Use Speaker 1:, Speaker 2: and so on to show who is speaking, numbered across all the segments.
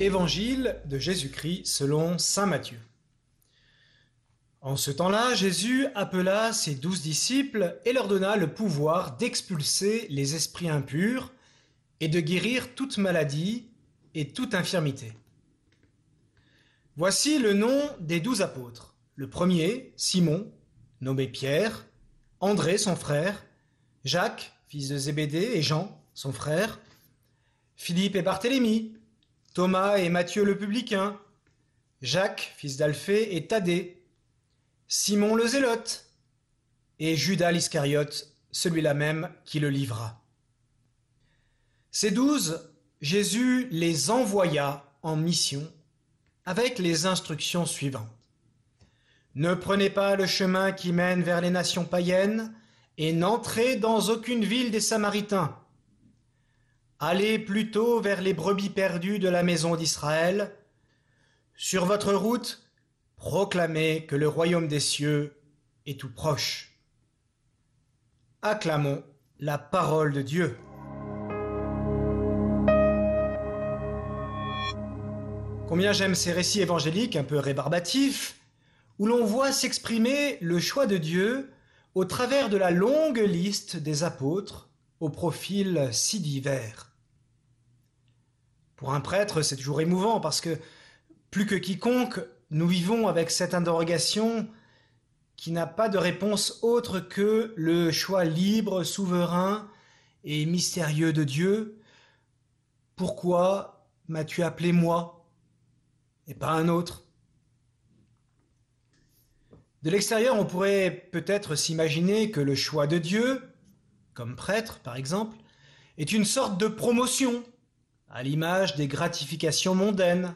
Speaker 1: Évangile de Jésus-Christ selon Saint Matthieu. En ce temps-là, Jésus appela ses douze disciples et leur donna le pouvoir d'expulser les esprits impurs et de guérir toute maladie et toute infirmité. Voici le nom des douze apôtres. Le premier, Simon, nommé Pierre, André, son frère, Jacques, fils de Zébédée, et Jean, son frère, Philippe et Barthélemy, Thomas et Matthieu le publicain, Jacques, fils d'Alphée, et Thaddée, Simon le zélote, et Judas l'Iscariote, celui-là même qui le livra. Ces douze, Jésus les envoya en mission avec les instructions suivantes. Ne prenez pas le chemin qui mène vers les nations païennes et n'entrez dans aucune ville des Samaritains Allez plutôt vers les brebis perdues de la maison d'Israël. Sur votre route, proclamez que le royaume des cieux est tout proche. Acclamons la parole de Dieu. Combien j'aime ces récits évangéliques un peu rébarbatifs, où l'on voit s'exprimer le choix de Dieu au travers de la longue liste des apôtres au profil si divers. Pour un prêtre, c'est toujours émouvant parce que plus que quiconque, nous vivons avec cette interrogation qui n'a pas de réponse autre que le choix libre, souverain et mystérieux de Dieu. Pourquoi m'as-tu appelé moi et pas un autre? De l'extérieur, on pourrait peut-être s'imaginer que le choix de Dieu, comme prêtre par exemple, est une sorte de promotion à l'image des gratifications mondaines.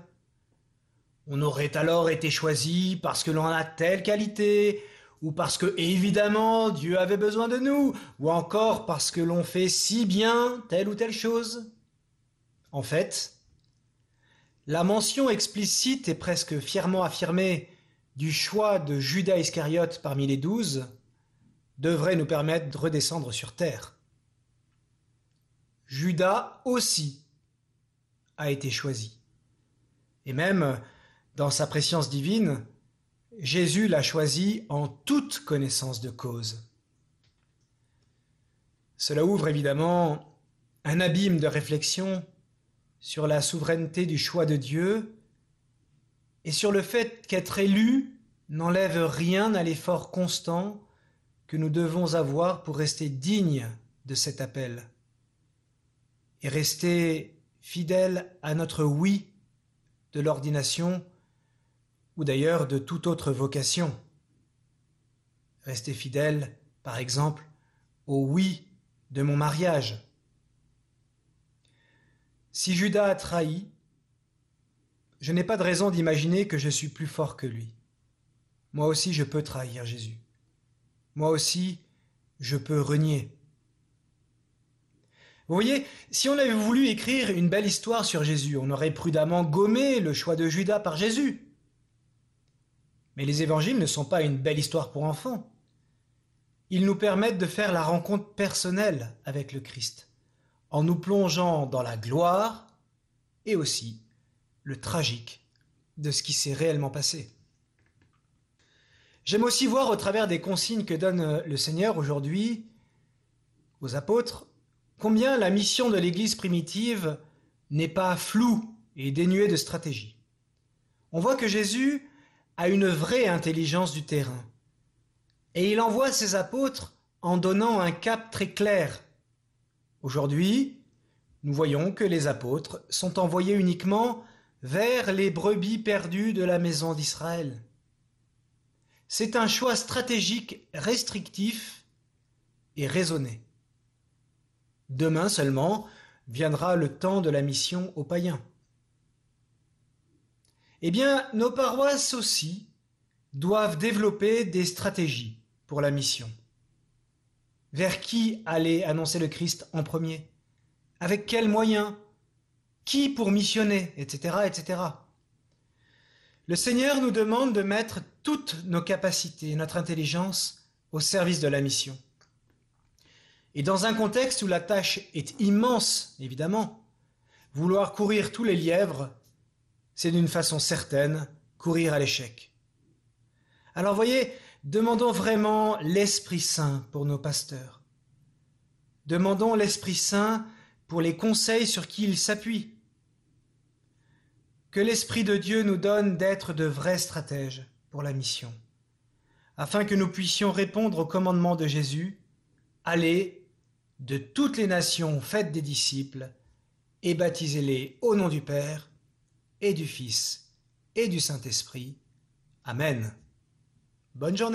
Speaker 1: On aurait alors été choisi parce que l'on a telle qualité, ou parce que évidemment Dieu avait besoin de nous, ou encore parce que l'on fait si bien telle ou telle chose. En fait, la mention explicite et presque fièrement affirmée du choix de Judas Iscariote parmi les douze devrait nous permettre de redescendre sur terre. Judas aussi a été choisi. Et même dans sa préscience divine, Jésus l'a choisi en toute connaissance de cause. Cela ouvre évidemment un abîme de réflexion sur la souveraineté du choix de Dieu et sur le fait qu'être élu n'enlève rien à l'effort constant que nous devons avoir pour rester dignes de cet appel et rester fidèle à notre oui de l'ordination ou d'ailleurs de toute autre vocation. Rester fidèle, par exemple, au oui de mon mariage. Si Judas a trahi, je n'ai pas de raison d'imaginer que je suis plus fort que lui. Moi aussi je peux trahir Jésus. Moi aussi je peux renier. Vous voyez, si on avait voulu écrire une belle histoire sur Jésus, on aurait prudemment gommé le choix de Judas par Jésus. Mais les évangiles ne sont pas une belle histoire pour enfants. Ils nous permettent de faire la rencontre personnelle avec le Christ, en nous plongeant dans la gloire et aussi le tragique de ce qui s'est réellement passé. J'aime aussi voir au travers des consignes que donne le Seigneur aujourd'hui aux apôtres combien la mission de l'Église primitive n'est pas floue et dénuée de stratégie. On voit que Jésus a une vraie intelligence du terrain. Et il envoie ses apôtres en donnant un cap très clair. Aujourd'hui, nous voyons que les apôtres sont envoyés uniquement vers les brebis perdues de la maison d'Israël. C'est un choix stratégique restrictif et raisonné. Demain seulement viendra le temps de la mission aux païens. Eh bien, nos paroisses aussi doivent développer des stratégies pour la mission. Vers qui aller annoncer le Christ en premier? Avec quels moyens? Qui pour missionner Etc. etc. Le Seigneur nous demande de mettre toutes nos capacités notre intelligence au service de la mission. Et dans un contexte où la tâche est immense, évidemment, vouloir courir tous les lièvres c'est d'une façon certaine courir à l'échec. Alors voyez, demandons vraiment l'Esprit Saint pour nos pasteurs. Demandons l'Esprit Saint pour les conseils sur qui il s'appuie. Que l'Esprit de Dieu nous donne d'être de vrais stratèges pour la mission, afin que nous puissions répondre au commandement de Jésus, allez de toutes les nations, faites des disciples, et baptisez-les au nom du Père, et du Fils, et du Saint-Esprit. Amen. Bonne journée.